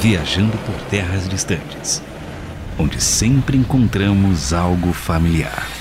viajando por terras distantes, onde sempre encontramos algo familiar.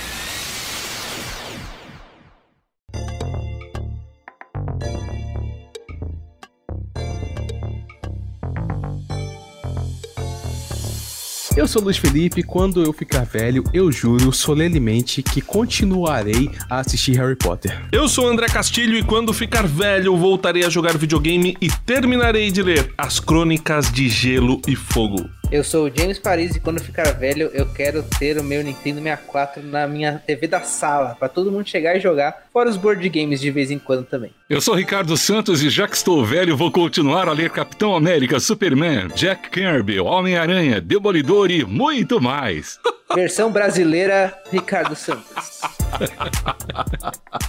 Eu sou Luiz Felipe. Quando eu ficar velho, eu juro solenemente que continuarei a assistir Harry Potter. Eu sou André Castilho e quando ficar velho, voltarei a jogar videogame e terminarei de ler As Crônicas de Gelo e Fogo. Eu sou o James Paris e quando ficar velho eu quero ter o meu Nintendo 64 na minha TV da sala, para todo mundo chegar e jogar, fora os board games de vez em quando também. Eu sou Ricardo Santos e já que estou velho vou continuar a ler Capitão América, Superman, Jack Kirby, Homem-Aranha, Demolidor e muito mais. Versão brasileira, Ricardo Santos.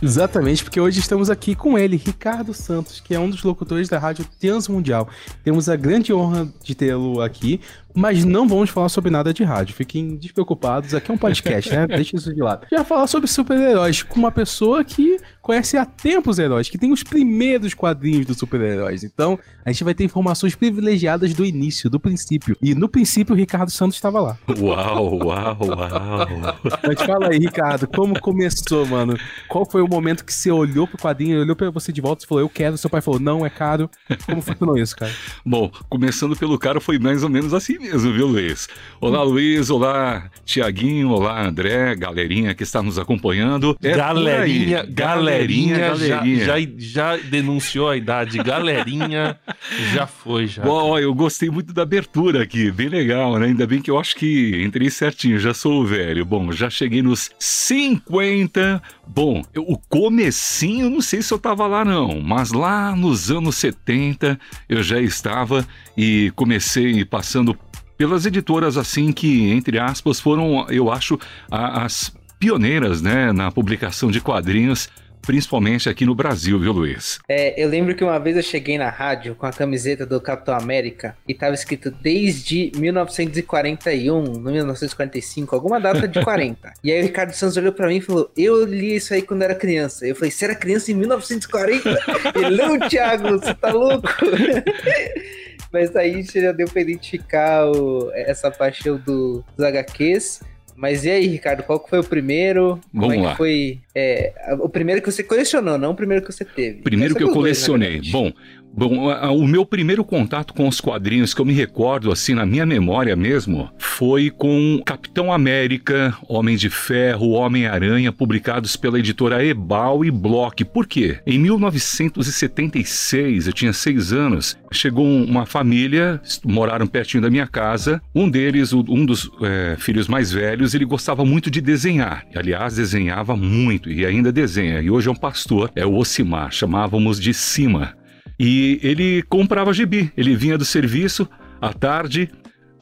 Exatamente, porque hoje estamos aqui com ele, Ricardo Santos, que é um dos locutores da Rádio Transmundial. Temos a grande honra de tê-lo aqui, mas não vamos falar sobre nada de rádio. Fiquem despreocupados, aqui é um podcast, né? Deixa isso de lado. Já falar sobre super-heróis com uma pessoa que conhece há tempos heróis, que tem os primeiros quadrinhos dos super-heróis. Então, a gente vai ter informações privilegiadas do início, do princípio. E no princípio, o Ricardo Santos estava lá. Uau, uau, uau. Mas fala aí, Ricardo, como começou, mano? Qual foi o momento que você olhou pro quadrinho, olhou pra você de volta e falou, eu quero, seu pai falou, não, é caro. Como funcionou isso, cara? Bom, começando pelo cara foi mais ou menos assim mesmo, viu, Luiz? Olá, Luiz, olá, Tiaguinho, olá, André, galerinha que está nos acompanhando. É galerinha, galerinha, galerinha, Já, já, já denunciou a idade, galerinha, já foi, já. Bom, eu gostei muito da abertura aqui, bem legal, né? Ainda bem que eu acho que entrei certinho, já sou velho. Bom, já cheguei nos 50. Bom, eu, o comecinho, não sei se eu tava lá não, mas lá nos anos 70 eu já estava e comecei passando pelas editoras assim que, entre aspas, foram, eu acho, as pioneiras, né, na publicação de quadrinhos principalmente aqui no Brasil, viu, Luiz? É, eu lembro que uma vez eu cheguei na rádio com a camiseta do Capitão América e tava escrito desde 1941, 1945, alguma data de 40. e aí o Ricardo Santos olhou para mim e falou: Eu li isso aí quando era criança. Eu falei: Você era criança em 1940? Ele, não, Thiago, você tá louco? Mas aí já deu pra identificar o, essa paixão do, dos HQs. Mas e aí, Ricardo, qual foi o primeiro? Vamos Como é lá. foi é, o primeiro que você colecionou, não o primeiro que você teve? Primeiro que eu colecionei. Dois, Bom, Bom, o meu primeiro contato com os quadrinhos que eu me recordo, assim, na minha memória mesmo, foi com Capitão América, Homem de Ferro, Homem-Aranha, publicados pela editora Ebal e Block. Por quê? Em 1976, eu tinha seis anos, chegou uma família, moraram pertinho da minha casa. Um deles, um dos é, filhos mais velhos, ele gostava muito de desenhar. Aliás, desenhava muito e ainda desenha. E hoje é um pastor, é o Ocimar, chamávamos de Cima. E ele comprava gibi. Ele vinha do serviço à tarde,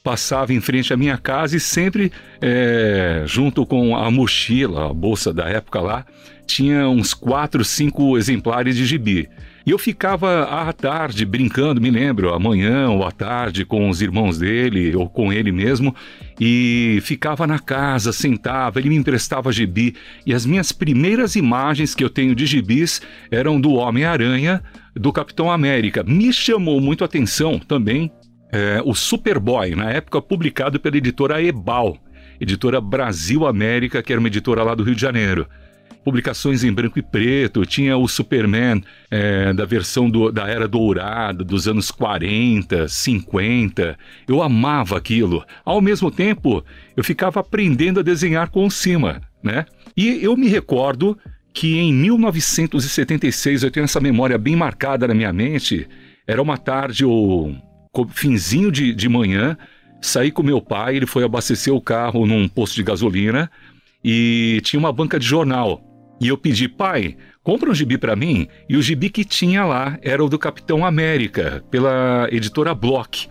passava em frente à minha casa e sempre, é, junto com a mochila, a bolsa da época lá, tinha uns quatro, cinco exemplares de gibi. E eu ficava à tarde brincando, me lembro, amanhã ou à tarde com os irmãos dele ou com ele mesmo, e ficava na casa, sentava, ele me emprestava gibi. E as minhas primeiras imagens que eu tenho de gibis eram do Homem-Aranha, do Capitão América. Me chamou muito a atenção também é, o Superboy, na época publicado pela editora Ebal, editora Brasil América, que era uma editora lá do Rio de Janeiro. Publicações em branco e preto, tinha o Superman é, da versão do, da Era Dourada, dos anos 40, 50. Eu amava aquilo. Ao mesmo tempo, eu ficava aprendendo a desenhar com cima, né? E eu me recordo que em 1976, eu tenho essa memória bem marcada na minha mente, era uma tarde ou finzinho de, de manhã, saí com meu pai, ele foi abastecer o carro num posto de gasolina e tinha uma banca de jornal. E eu pedi, pai, compra um gibi para mim. E o gibi que tinha lá era o do Capitão América, pela editora Block.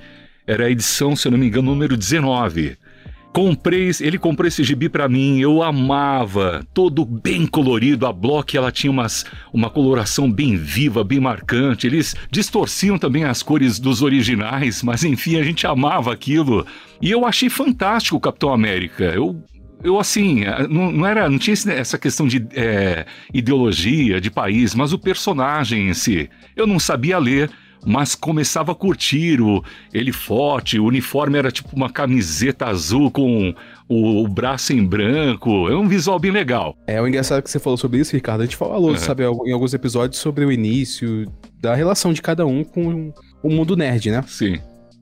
Era a edição, se eu não me engano, número 19. Comprei, ele comprou esse gibi para mim, eu amava, todo bem colorido, a Block ela tinha umas, uma coloração bem viva, bem marcante, eles distorciam também as cores dos originais, mas enfim, a gente amava aquilo. E eu achei fantástico o Capitão América, eu eu assim, não, não, era, não tinha essa questão de é, ideologia, de país, mas o personagem em si. Eu não sabia ler, mas começava a curtir o, ele forte, o uniforme era tipo uma camiseta azul com o, o braço em branco, é um visual bem legal. É, o engraçado que você falou sobre isso, Ricardo, a gente falou, Uhum. sabe, em alguns episódios sobre o início da relação de cada um com o mundo nerd, né? Sim,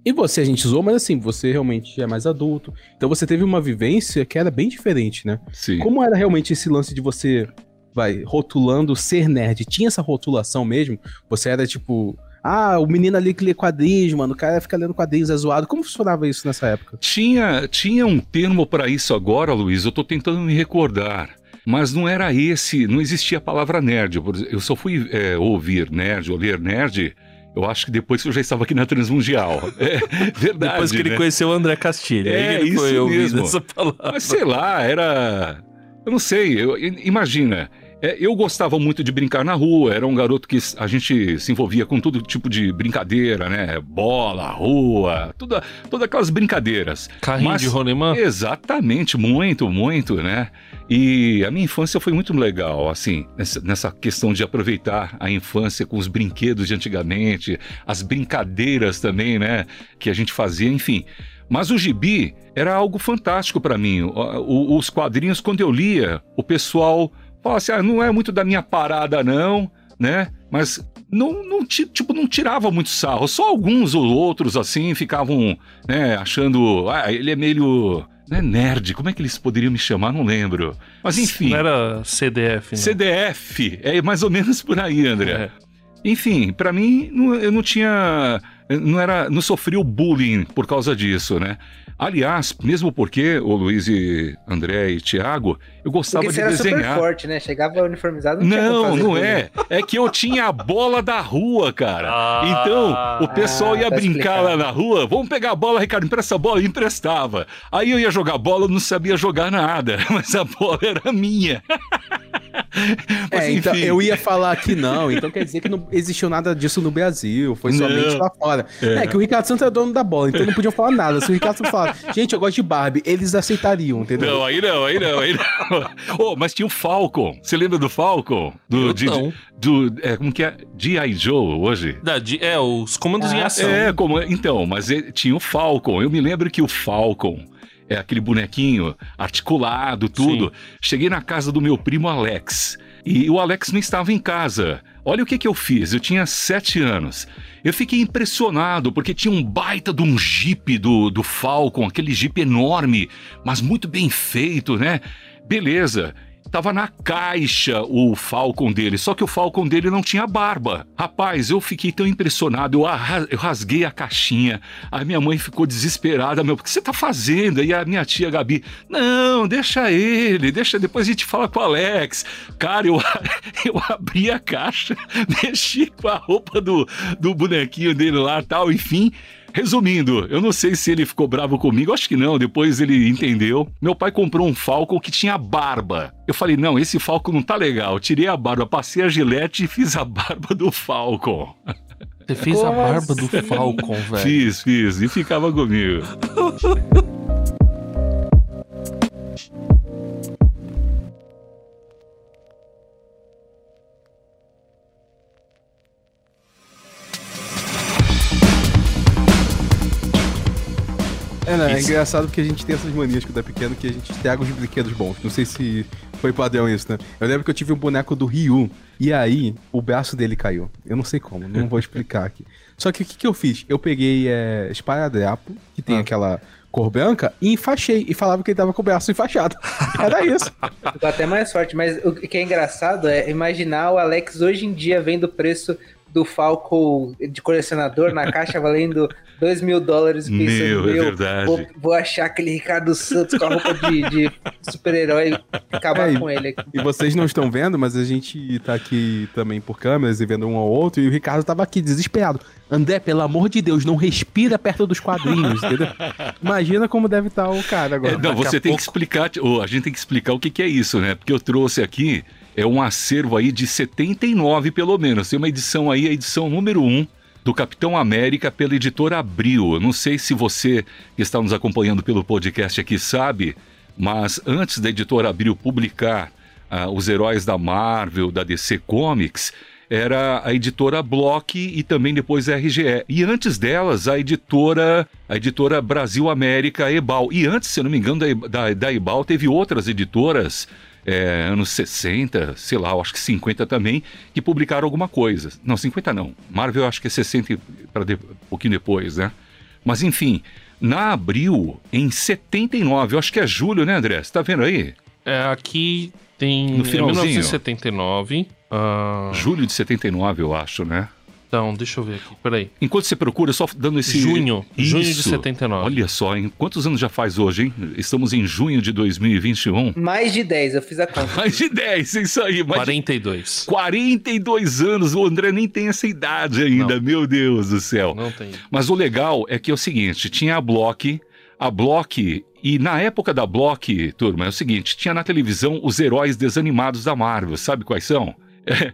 E você, a gente zoou, mas assim, você realmente é mais adulto. Então você teve uma vivência que era bem diferente, né? sim. Como era realmente esse lance de você, vai, rotulando ser nerd? Tinha essa rotulação mesmo? Você era tipo, ah, o menino ali que lê quadrinhos, mano, o cara fica lendo quadrinhos, é zoado. Como funcionava isso nessa época? Tinha, tinha um termo para isso agora, Luiz, eu tô tentando me recordar. Mas não era esse, não existia a palavra nerd. Eu só fui é, ouvir nerd ou ler nerd, eu acho que depois que eu já estava aqui na Transmundial. É verdade. Depois que ele né? conheceu o André Castilho. É, isso mesmo. essa palavra. Mas sei lá, era. Eu não sei, eu- imagina. É, eu gostava muito de brincar na rua, era um garoto que a gente se envolvia com todo tipo de brincadeira, né? Bola, rua, toda, todas aquelas brincadeiras. Carrinho Mas- de rolemã. Exatamente, muito, muito, né? E a minha infância foi muito legal, assim, nessa, nessa questão de aproveitar a infância com os brinquedos de antigamente, as brincadeiras também, né? Que a gente fazia, enfim. Mas o gibi era algo fantástico para mim. O- o- os quadrinhos, quando eu lia, o pessoal falava assim: ah, não é muito da minha parada, não, né? Mas não, não, ti- tipo, não tirava muito sarro. Só alguns ou outros, assim, ficavam né, achando. Ah, ele é meio. Não é nerd, como é que eles poderiam me chamar? Não lembro. Mas enfim. Não era CDF, né? CDF, é mais ou menos por aí, André. É. Enfim, pra mim, eu não tinha. Não era. Não sofri o bullying por causa disso, né? Aliás, mesmo porque o Luiz e André e Tiago, eu gostava Porque você de era super desenhar. forte, né? Chegava uniformizado, não, tinha como Não, fazer não é. É que eu tinha a bola da rua, cara. Ah. então, o pessoal Ah, ia tá brincar explicado. lá na rua. Vamos pegar a bola, Ricardo, empresta a bola. Eu emprestava. Aí eu ia jogar bola, eu não sabia jogar nada. Mas a bola era minha. Mas, é, então enfim. eu ia falar que não, então quer dizer que não existiu nada disso no Brasil, foi somente Não. lá fora. É. que o Ricardo Santos é dono da bola, então não podiam falar nada. Se o Ricardo Santos falar, gente, eu gosto de Barbie, eles aceitariam, entendeu? Não, aí não, aí não, aí não. oh, mas tinha o Falcon. Você lembra do Falcon? Do, Eu de- não. do é, como que é? G.I. Joe hoje? Da- de- é, os comandos em Ah, ação. É, como, então, mas ele- tinha o Falcon. Eu me lembro que o Falcon é aquele bonequinho articulado, tudo. Cheguei na casa do meu primo Alex. E o Alex não estava em casa. Olha o que, que eu fiz. Eu tinha sete anos. Eu fiquei impressionado porque tinha um baita de um Jeep do, do Falcon, aquele Jeep enorme, mas muito bem feito, né? Beleza. Tava na caixa o Falcon dele, só que o Falcon dele não tinha barba. Rapaz, eu fiquei tão impressionado, eu, eu rasguei a caixinha. A minha mãe ficou desesperada, meu, o que você tá fazendo? E a minha tia Gabi, não, deixa ele, deixa, depois a gente fala com o Alex. Cara, eu, eu abri a caixa, mexi com a roupa do, do bonequinho dele lá tal, enfim. Resumindo, eu não sei se ele ficou bravo comigo, acho que não, depois ele entendeu. Meu pai comprou um Falcon que tinha barba. Eu falei, não, esse Falcon não tá legal. Tirei a barba, passei a gilete e fiz a barba do Falcon. Você fez a barba do assim? Falcon, velho. Fiz, fiz, e ficava comigo. É, né? É engraçado porque a gente tem essas manias quando é pequeno que a gente pega os brinquedos bons. Não sei se foi padrão isso, né? Eu lembro que eu tive um boneco do Ryu e aí o braço dele caiu. Eu não sei como, não vou explicar aqui. Só que o que, que eu fiz? Eu peguei é, esparadrapo, que tem Ah. aquela cor branca, e enfaixei. E falava que ele tava com o braço enfaixado. Era isso. Ficou até mais forte, mas o que é engraçado é imaginar o Alex hoje em dia vendo o preço do Falco de colecionador na caixa valendo 2 mil dólares Meu, pensando, é meu, verdade. vou, vou achar aquele Ricardo Santos com a roupa de, de super-herói e acabar É, com ele aqui. E vocês não estão vendo, mas a gente tá aqui também por câmeras e vendo um ao outro, e o Ricardo tava aqui desesperado. André, pelo amor de Deus, não respira perto dos quadrinhos, entendeu? Imagina como deve estar o cara agora. É, não, você tem pouco- que explicar, a gente tem que explicar o que, que é isso, né? Porque eu trouxe aqui, é um acervo aí de 79 pelo menos. Tem uma edição aí, a edição número 1 do Capitão América pela editora Abril. Eu não sei se você que está nos acompanhando pelo podcast aqui sabe, mas antes da editora Abril publicar ah, os heróis da Marvel, da DC Comics, era a editora Block e também depois a RGE. E antes delas, a editora a editora Brasil América Ebal. E antes, se eu não me engano, da, da, da Ebal teve outras editoras é, anos 60, sei lá, acho que 50 também, que publicaram alguma coisa. Não, 50 não. Marvel acho que é 60 para de, um pouquinho depois, né? Mas enfim, na Abril, em 79, eu acho que é julho, né, André? Você tá vendo aí? É, aqui tem. No é finalzinho. 1979. ah, Julho de 79, eu acho, né? Então, deixa eu ver aqui. Peraí. Enquanto você procura, só dando esse. Junho. Junho de Isso. 79. Olha só, hein? Quantos anos já faz hoje, hein? Estamos em junho de 2021. Mais de 10, eu fiz a conta. Mais de 10, é isso aí. Mais de 42. 42 anos, o André nem tem essa idade ainda, Não. meu Deus do céu. Não tem. Mas o legal é que é o seguinte, tinha a Block, a Block, e na época da Block, turma, é o seguinte, tinha na televisão os heróis desanimados da Marvel, sabe quais são?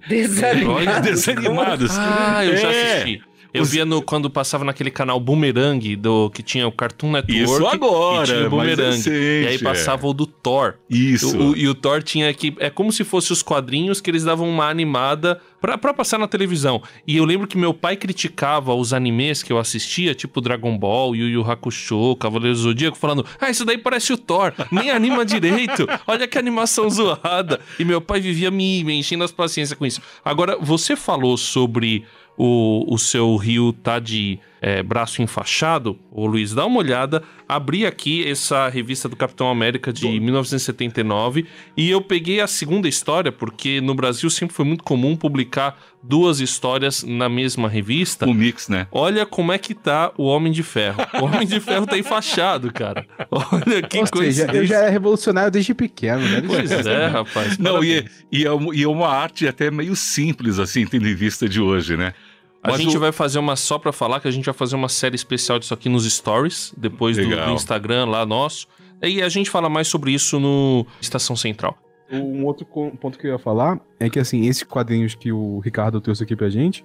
Desanimado. desanimados. Ah, eu já É. assisti. Eu Os- via no, quando passava naquele canal Boomerang, do, que tinha o Cartoon Network. Isso agora, e tinha o Boomerang. recente, e aí é. passava o do Thor. Isso. O- o- e o Thor tinha que. É como se fosse os quadrinhos que eles davam uma animada pra, pra passar na televisão. E eu lembro que meu pai criticava os animes que eu assistia, tipo Dragon Ball, Yu Yu Hakusho, Cavaleiro do Zodíaco, falando: Ah, isso daí parece o Thor, nem anima direito, olha que animação zoada. E meu pai vivia me, me enchendo as paciências com isso. Agora, você falou sobre o, o seu rio tá de é, braço enfaixado, ô Luiz, dá uma olhada. Abri aqui essa revista do Capitão América de 1979 e eu peguei a segunda história, porque no Brasil sempre foi muito comum publicar duas histórias na mesma revista. O mix, né? Olha como é que tá o Homem de Ferro. O Homem de Ferro tá enfaixado, cara. Olha que Ou seja, coisa. eu já era revolucionário desde pequeno, né? Pois é, rapaz. Não, e, e, é, um- e é uma arte até meio simples, assim, tendo em vista de hoje, né? A Mas gente o- vai fazer uma só pra falar que a gente vai fazer uma série especial disso aqui nos stories, depois do, do Instagram lá nosso. E a gente fala mais sobre isso no Estação Central. Um outro ponto que eu ia falar é que, assim, esses quadrinhos que o Ricardo trouxe aqui pra gente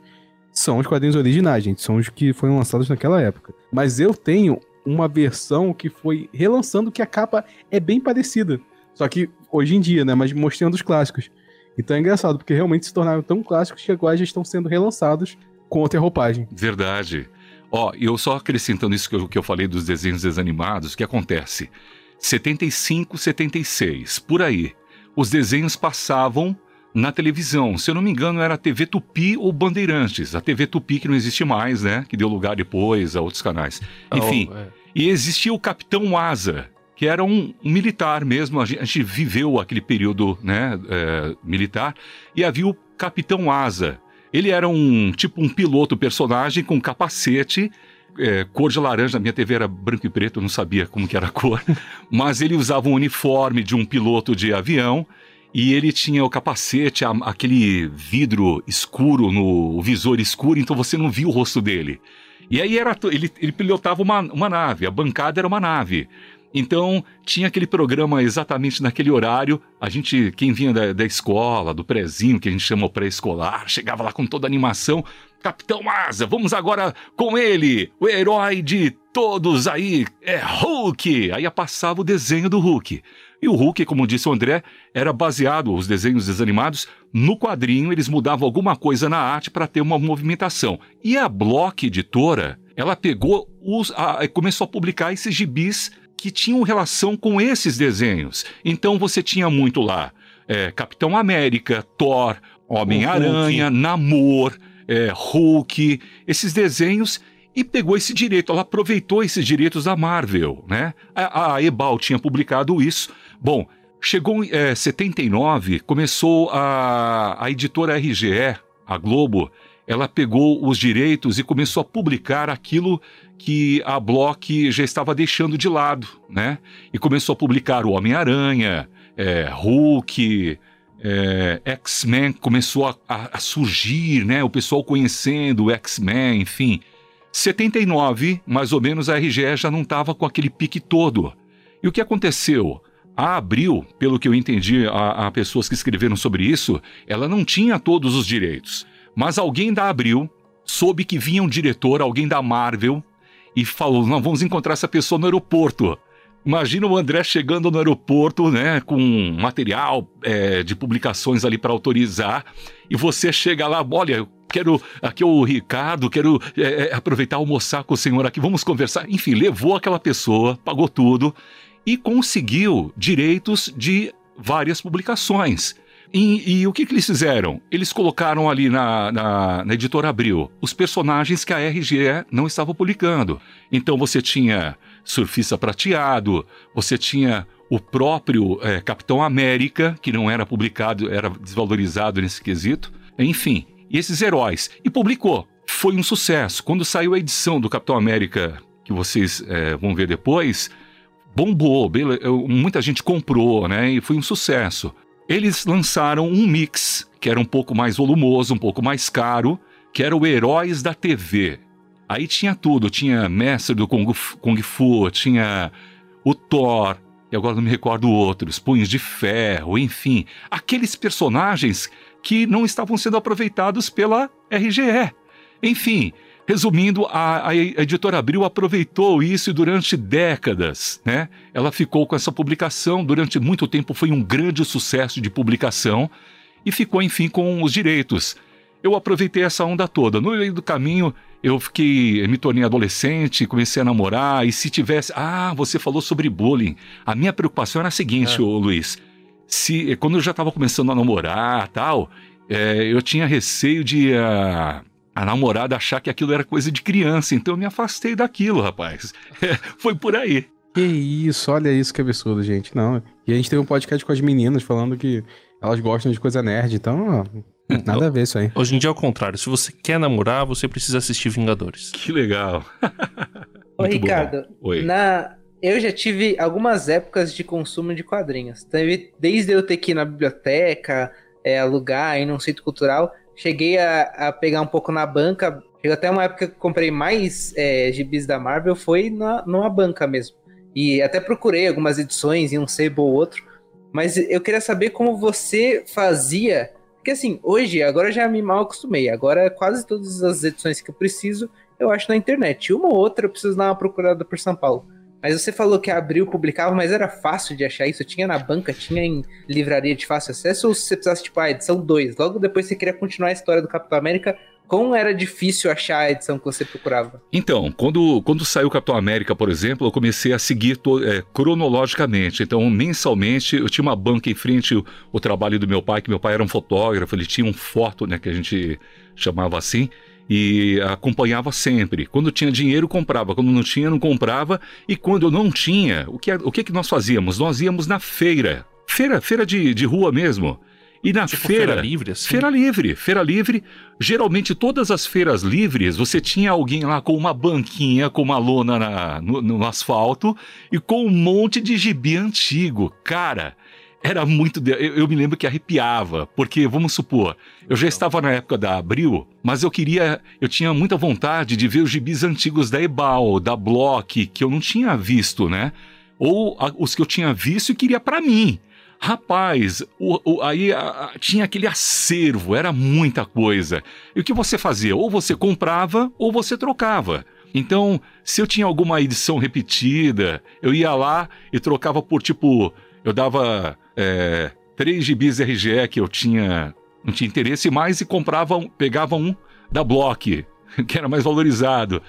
são os quadrinhos originais, gente. São os que foram lançados naquela época. Mas eu tenho uma versão que foi relançando que a capa é bem parecida. Só que hoje em dia, né? Mas mostrando os clássicos. Então é engraçado, porque realmente se tornaram tão clássicos que agora já estão sendo relançados com outra roupagem. Verdade. Ó, eu só acrescentando isso que eu, que eu falei dos desenhos desanimados, o que acontece? 75, 76, por aí. Os desenhos passavam na televisão. Se eu não me engano, era a TV Tupi ou Bandeirantes. A TV Tupi que não existe mais, né? Que deu lugar depois a outros canais. Enfim, Oh, é. e existia o Capitão Asa, que era um, um militar mesmo. A gente, a gente viveu aquele período né, é, militar. E havia o Capitão Asa. Ele era um tipo um piloto personagem com capacete. é, cor de laranja, minha TV era branco e preto, eu não sabia como que era a cor, mas ele usava um uniforme de um piloto de avião e ele tinha o capacete, a- aquele vidro escuro no o visor escuro, então você não via o rosto dele. E aí era ele, ele pilotava uma, uma nave, a bancada era uma nave. Então tinha aquele programa exatamente naquele horário. A gente, quem vinha da, da escola, do prezinho, que a gente chama o pré-escolar, chegava lá com toda a animação. Capitão Asa, vamos agora com ele, o herói de todos aí, é Hulk. Aí passava o desenho do Hulk. E o Hulk, como disse o André, era baseado, os desenhos desanimados, no quadrinho, eles mudavam alguma coisa na arte para ter uma movimentação. E a Block Editora, ela pegou, os, a- começou a publicar esses gibis que tinham relação com esses desenhos. Então você tinha muito lá é, Capitão América, Thor, Homem-Aranha, Namor, é, Hulk, esses desenhos e pegou esse direito, ela aproveitou esses direitos da Marvel, né? A, a Ebal tinha publicado isso. Bom, chegou em é, 79, começou a, a editora RGE, a Globo, ela pegou os direitos e começou a publicar aquilo que a Block já estava deixando de lado, né? E começou a publicar o Homem-Aranha, é, Hulk, é, X-Men começou a, a- a surgir, né? O pessoal conhecendo o X-Men, enfim. 79, mais ou menos, a RGE já não estava com aquele pique todo. E o que aconteceu? A Abril, pelo que eu entendi, a, a pessoas que escreveram sobre isso, ela não tinha todos os direitos. Mas alguém da Abril soube que vinha um diretor, alguém da Marvel, e falou: não, vamos encontrar essa pessoa no aeroporto. Imagina o André chegando no aeroporto, né, com material é, de publicações ali para autorizar, e você chega lá, olha, quero aqui é o Ricardo, quero é, é, aproveitar almoçar com o senhor aqui, vamos conversar. Enfim, levou aquela pessoa, pagou tudo e conseguiu direitos de várias publicações. E, e, o que, que, eles fizeram? Eles colocaram ali na, na, na, editora Abril os personagens que a RGE não estava publicando. Então você tinha Surfista Prateado, você tinha o próprio é, Capitão América, que não era publicado, era desvalorizado nesse quesito. Enfim, e esses heróis. E publicou. Foi um sucesso. Quando saiu a edição do Capitão América, que vocês é, vão ver depois, bombou. Muita gente comprou, né? E foi um sucesso eles lançaram um mix que era um pouco mais volumoso, um pouco mais caro, que era o Heróis da TV. Aí tinha tudo, tinha Mestre do Kung, Kung Fu, tinha o Thor, e agora não me recordo outros, Punhos de Ferro, enfim, aqueles personagens que não estavam sendo aproveitados pela RGE. Enfim, Resumindo, a, a, editora Abril aproveitou isso durante décadas, né? Ela ficou com essa publicação durante muito tempo, foi um grande sucesso de publicação e ficou, enfim, com os direitos. Eu aproveitei essa onda toda. No meio do caminho, eu fiquei, me tornei adolescente, comecei a namorar, e se tivesse. Ah, você falou sobre bullying. A minha preocupação era a seguinte, é. ô Luiz. Se, quando eu já estava começando a namorar tal, é, eu tinha receio de. Uh, a namorada achar que aquilo era coisa de criança, então eu me afastei daquilo, rapaz. foi por aí. Que isso, olha isso que absurdo, gente. Não. E a gente teve um podcast com as meninas falando que elas gostam de coisa nerd, então, ó, nada a ver isso aí. Hoje em dia é o contrário. Se você quer namorar, você precisa assistir Vingadores. Que legal. Ô, Ricardo, Oi. na eu já tive algumas épocas de consumo de quadrinhos. Teve desde eu ter que ir na biblioteca, é, alugar, ir num centro cultural, Cheguei a, a pegar um pouco na banca. Chegou até uma época que comprei mais é, gibis da Marvel, foi na, numa banca mesmo. E até procurei algumas edições em um sebo ou outro. Mas eu queria saber como você fazia. Porque assim, hoje, agora já me mal acostumei. Agora quase todas as edições que eu preciso, eu acho na internet. Uma ou outra eu preciso dar uma procurada por São Paulo. Mas você falou que abriu, publicava, mas era fácil de achar isso? Tinha na banca, tinha em livraria de fácil acesso? Ou você precisasse, tipo, a edição 2? Logo depois você queria continuar a história do Capitão América, como era difícil achar a edição que você procurava? Então, quando, quando saiu Capitão América, por exemplo, eu comecei a seguir é, cronologicamente. Então, mensalmente, eu tinha uma banca em frente o, o trabalho do meu pai, que meu pai era um fotógrafo, ele tinha um foto, né, que a gente chamava assim e acompanhava sempre. Quando tinha dinheiro, comprava. Quando não tinha, não comprava. E quando eu não tinha, o que, o que, que nós fazíamos? Nós íamos na feira. Feira, feira de, de rua mesmo. E na tipo feira. Feira livre, assim? Feira livre, feira livre. Geralmente, todas as feiras livres, você tinha alguém lá com uma banquinha, com uma lona na, no, no asfalto e com um monte de gibi antigo. Cara, era muito. De... Eu, eu, me lembro que arrepiava, porque, vamos supor, eu já estava na época da Abril, mas eu queria. Eu tinha muita vontade de ver os gibis antigos da Ebal, da Block, que eu não tinha visto, né? Ou a, os que eu tinha visto e queria para mim. Rapaz, o, o, aí a, a, tinha aquele acervo, era muita coisa. E o que você fazia? Ou você comprava ou você trocava. Então, se eu tinha alguma edição repetida, eu ia lá e trocava por tipo. Eu dava é, três gibis RGE que eu tinha não tinha interesse mais e comprava um, pegava um da Block, que era mais valorizado.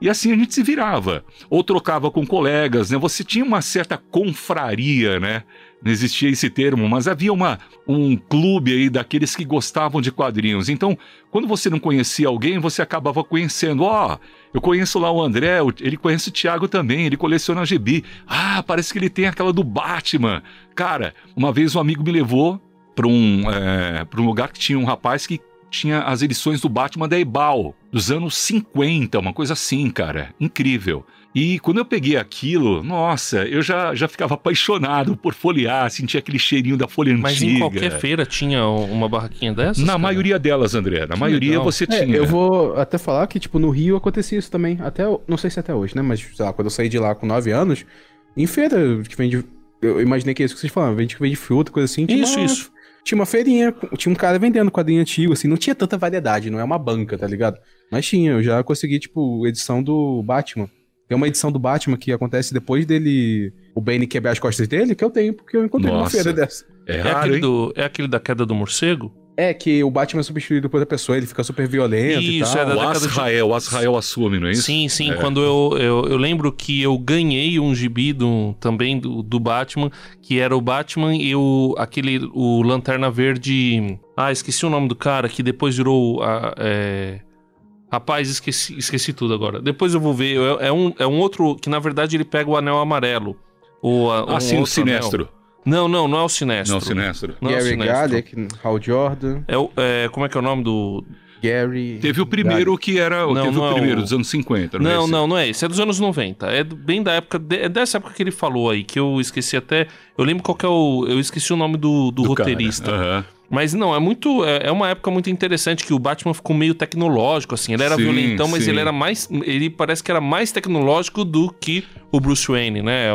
E assim a gente se virava. Ou trocava com colegas, né? Você tinha uma certa confraria, né? Não existia esse termo, mas havia uma, um clube aí daqueles que gostavam de quadrinhos. Então, quando você não conhecia alguém, você acabava conhecendo. Ó, oh, eu conheço lá o André, ele conhece o Thiago também, ele coleciona GB. Ah, parece que ele tem aquela do Batman. Cara, uma vez um amigo me levou para um, é, um lugar que tinha um rapaz que tinha as edições do Batman da Ebal, dos anos 50, uma coisa assim, cara. Incrível. E quando eu peguei aquilo, nossa, eu já, já ficava apaixonado por folhear, sentia aquele cheirinho da folha Mas antiga. Mas em qualquer feira tinha uma barraquinha dessas? Na cara? maioria delas, André. Na que maioria legal. você é, tinha. Eu vou até falar que, tipo, no Rio acontecia isso também. Até, não sei se até hoje, né? Mas, sei lá, quando eu saí de lá com 9 anos, em feira que vende. Eu imaginei que é isso que vocês falavam, vende que vende fruta, coisa assim. Isso, uma, isso. Tinha uma feirinha, tinha um cara vendendo quadrinho antigo, assim, não tinha tanta variedade, não é uma banca, tá ligado? Mas tinha, eu já consegui, tipo, edição do Batman. Tem uma edição do Batman que acontece depois dele o Bane quebrar as costas dele, que eu tenho, porque eu encontrei Nossa. feira dessa. É É, raro, aquele hein? do, é aquele da queda do morcego? É, que o Batman é substituído por outra pessoa, ele fica super violento Isso, e é tal. da O década de- Azrael, o Azrael assume, não é isso? Sim, sim. Quando eu, eu, eu lembro que eu ganhei um gibi do, também do, do Batman, que era o Batman e o, aquele, o Lanterna Verde. Ah, esqueci o nome do cara, que depois virou. a- é... Rapaz, esqueci, esqueci tudo agora. Depois eu vou ver. É, é um, é um outro que, na verdade, ele pega o anel amarelo. O, a- um Ah, sim, o outro anel. Sinestro. Não, não, não é o Sinestro. Não, o Sinestro. Não é o Gary Sinestro. Garlic, Hal Jordan, É o, é, como é que é o nome do. Gary... Teve o primeiro que era. Não, teve não o é primeiro, o- dos anos 50, não, é Não, esse? não, não é esse. É dos anos 90. É bem da época. de- é dessa época que ele falou aí, que eu esqueci até. Eu lembro qual que é o. Eu esqueci o nome do, do, Do roteirista. Aham. Mas não, é muito. É, é uma época muito interessante que o Batman ficou meio tecnológico, assim. Ele era Sim, violentão, mas sim. ele era mais. Ele parece que era mais tecnológico do que o Bruce Wayne, né? É,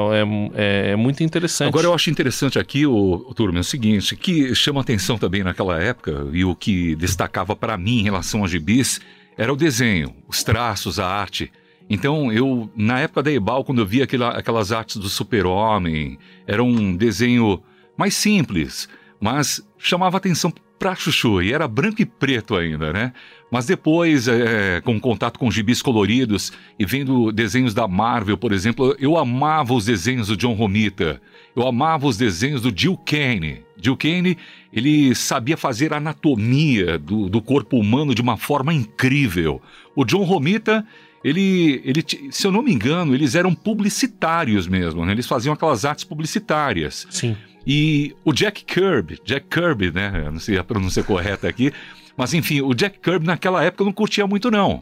é, é muito interessante. Agora eu acho interessante aqui, o, o Turma, é o seguinte, que chama atenção também naquela época, e o que destacava para mim em relação aos gibis, era o desenho, os traços, a arte. Então, eu, na época da Ebal, quando eu via aquela- aquelas artes do super-homem, era um desenho mais simples, mas chamava atenção pra chuchu, e era branco e preto ainda, né? Mas depois, é, com contato com gibis coloridos e vendo desenhos da Marvel, por exemplo, eu amava os desenhos do John Romita, eu amava os desenhos do Jill Kane. Jill Kane, ele sabia fazer a anatomia do, do corpo humano de uma forma incrível. O John Romita, ele, ele, se eu não me engano, eles eram publicitários mesmo, né? Eles faziam aquelas artes publicitárias. Sim. E o Jack Kirby, Jack Kirby, né? Eu não sei a pronúncia correta aqui, mas enfim, o Jack Kirby naquela época eu não curtia muito não.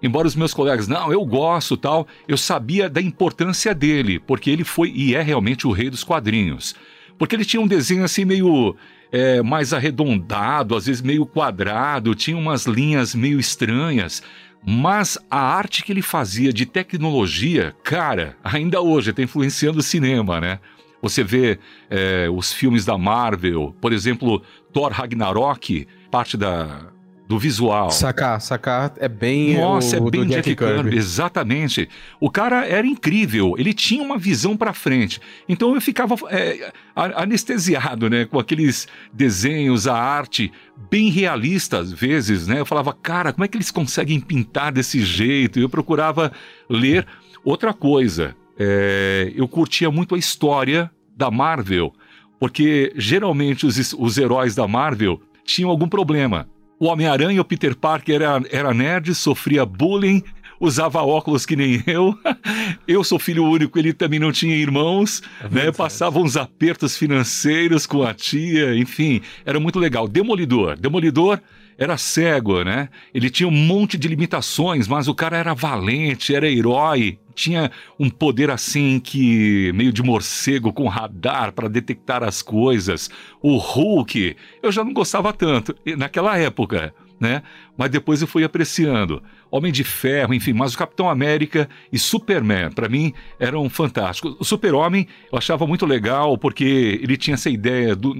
Embora os meus colegas, não, eu gosto tal, eu sabia da importância dele, porque ele foi e é realmente o rei dos quadrinhos. Porque ele tinha um desenho assim meio é, mais arredondado, às vezes meio quadrado, tinha umas linhas meio estranhas. Mas a arte que ele fazia de tecnologia, cara, ainda hoje está influenciando o cinema, né? Você vê é, os filmes da Marvel, por exemplo, Thor Ragnarok, parte da, do visual. Sacar, sacar é bem Nossa, o, é bem do Jack, Kirby. Exatamente. O cara era incrível, ele tinha uma visão pra frente. Então eu ficava é, anestesiado, né, com aqueles desenhos, a arte bem realista às vezes, né? Eu falava, cara, como é que eles conseguem pintar desse jeito? E eu procurava ler outra coisa. É, eu curtia muito a história da Marvel, porque geralmente os, os heróis da Marvel tinham algum problema. O Homem-Aranha, o Peter Parker era, era nerd, sofria bullying, usava óculos que nem eu. Eu sou filho único, ele também não tinha irmãos, né? Passava uns apertos financeiros com a tia, enfim, era muito legal. Demolidor, Demolidor era cego, né? Ele tinha um monte de limitações, mas o cara era valente, era herói, tinha um poder assim que meio de morcego com radar para detectar as coisas. O Hulk, eu já não gostava tanto naquela época, né? Mas depois eu fui apreciando. Homem de Ferro, enfim, mas o Capitão América e Superman, para mim, eram fantásticos. O Super-Homem eu achava muito legal porque ele tinha essa ideia do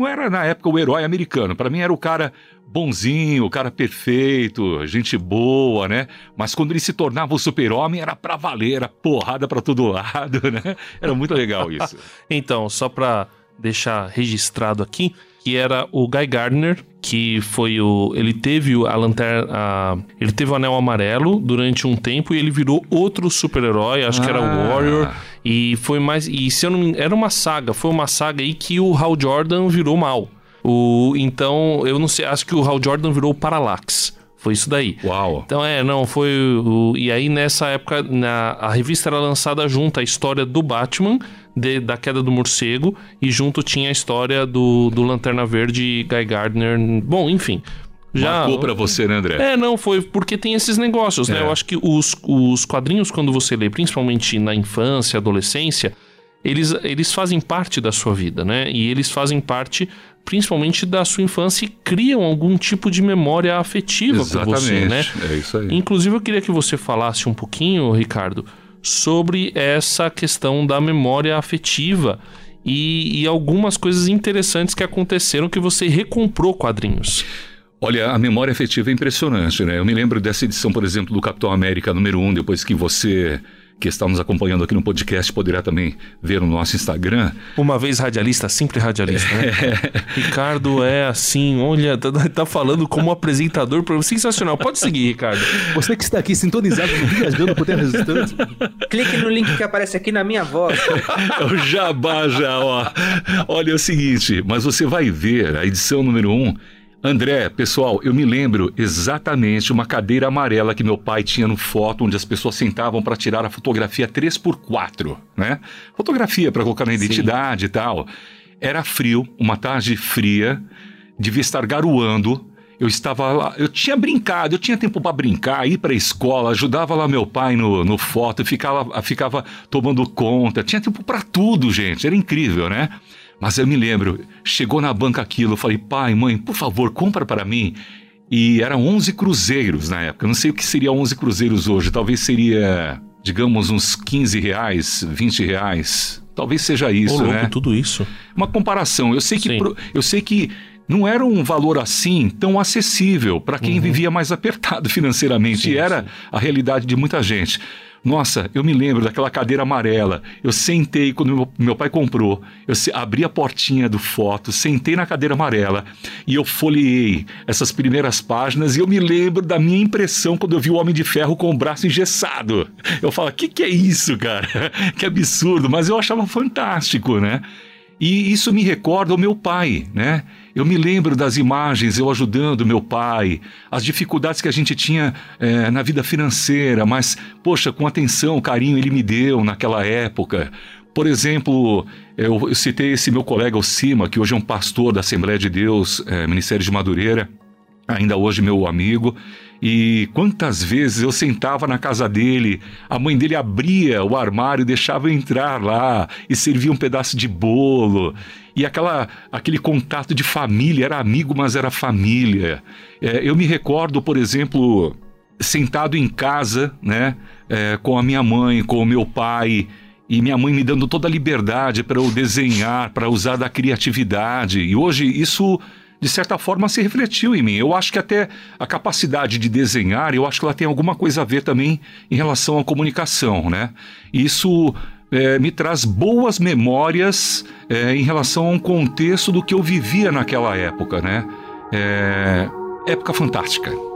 não era na época o herói americano, para mim era o cara bonzinho, o cara perfeito, gente boa, né? Mas quando ele se tornava o super-homem era pra valer, era porrada pra todo lado, né? Era muito legal isso. Então, só pra deixar registrado aqui, que era o Guy Gardner, que foi o. Ele teve a lanterna. a- ele teve o anel amarelo durante um tempo e ele virou outro super-herói, acho que era Ah. o Warrior. E foi mais. E se eu não me Era uma saga, foi uma saga aí que o Hal Jordan virou mal. O, então, eu não sei, acho que o Hal Jordan virou o Parallax. Foi isso daí. Uau. Então é, não, foi o. E aí nessa época, na, a revista era lançada junto a história do Batman, de- da queda do morcego, e junto tinha a história do, do Lanterna Verde e Guy Gardner. Bom, enfim. Já. Marcou pra você, né, André? É, não, foi porque tem esses negócios, né? É. Eu acho que os, os quadrinhos, quando você lê, principalmente na infância, adolescência, eles, eles fazem parte da sua vida, né? E eles fazem parte, principalmente, da sua infância e criam algum tipo de memória afetiva Exatamente. você, né? É isso aí. Inclusive, eu queria que você falasse um pouquinho, Ricardo, sobre essa questão da memória afetiva e, e algumas coisas interessantes que aconteceram que você recomprou quadrinhos. Olha, a memória afetiva é impressionante, né? Eu me lembro dessa edição, por exemplo, do Capitão América número 1, depois que você que está nos acompanhando aqui no podcast poderá também ver no nosso Instagram. Uma vez radialista, sempre radialista, né? Ricardo é assim, olha, tá, tá falando como apresentador, sensacional. Pode seguir, Ricardo. Você que está aqui sintonizado no Viajando por Terras Distantes. Clique no link que aparece aqui na minha voz. É o jabá já, ó. Olha é o seguinte, mas você vai ver a edição número 1. Um, André, pessoal, eu me lembro exatamente uma cadeira amarela que meu pai tinha no foto, onde as pessoas sentavam para tirar a fotografia 3x4, né? Fotografia para colocar na identidade Sim. e tal. Era frio, uma tarde fria, devia estar garoando. Eu estava lá, eu tinha brincado, eu tinha tempo para brincar, ir para a escola, ajudava lá meu pai no, no foto, ficava, ficava tomando conta, tinha tempo para tudo, gente, era incrível, né? Mas eu me lembro, chegou na banca aquilo, eu falei, pai, mãe, por favor, compra para mim. E eram 11 cruzeiros na época. Eu não sei o que seria 11 cruzeiros hoje. Talvez seria, digamos, uns 15 reais, 20 reais. Talvez seja isso, Ô, louco, né? tudo isso. Uma comparação. Eu sei que, eu sei que não era um valor assim tão acessível para quem uhum. vivia mais apertado financeiramente. Sim, e era sim. a realidade de muita gente. Nossa, eu me lembro daquela cadeira amarela. Eu sentei quando meu, pai comprou. Eu abri a portinha do foto, sentei na cadeira amarela e eu folheei essas primeiras páginas e eu me lembro da minha impressão quando eu vi o Homem de Ferro com o braço engessado. Eu falo, o que, que é isso, cara? que absurdo, mas eu achava fantástico, né? E isso me recorda o meu pai, né? Eu me lembro das imagens, eu ajudando meu pai, as dificuldades que a gente tinha é, na vida financeira, mas, poxa, com atenção, carinho ele me deu naquela época. Por exemplo, eu, citei esse meu colega, o Cima, que hoje é um pastor da Assembleia de Deus, é, Ministério de Madureira, ainda hoje meu amigo. E quantas vezes eu sentava na casa dele, a mãe dele abria o armário e deixava eu entrar lá e servia um pedaço de bolo. E aquela, aquele contato de família, era amigo, mas era família. É, eu me recordo, por exemplo, sentado em casa, né, é, com a minha mãe, com o meu pai, e minha mãe me dando toda a liberdade para eu desenhar, para usar da criatividade. E hoje isso de certa forma se refletiu em mim. Eu acho que até a capacidade de desenhar, eu acho que ela tem alguma coisa a ver também em relação à comunicação, né? Isso é, me traz boas memórias é, em relação a um contexto do que eu vivia naquela época, né? É, época fantástica.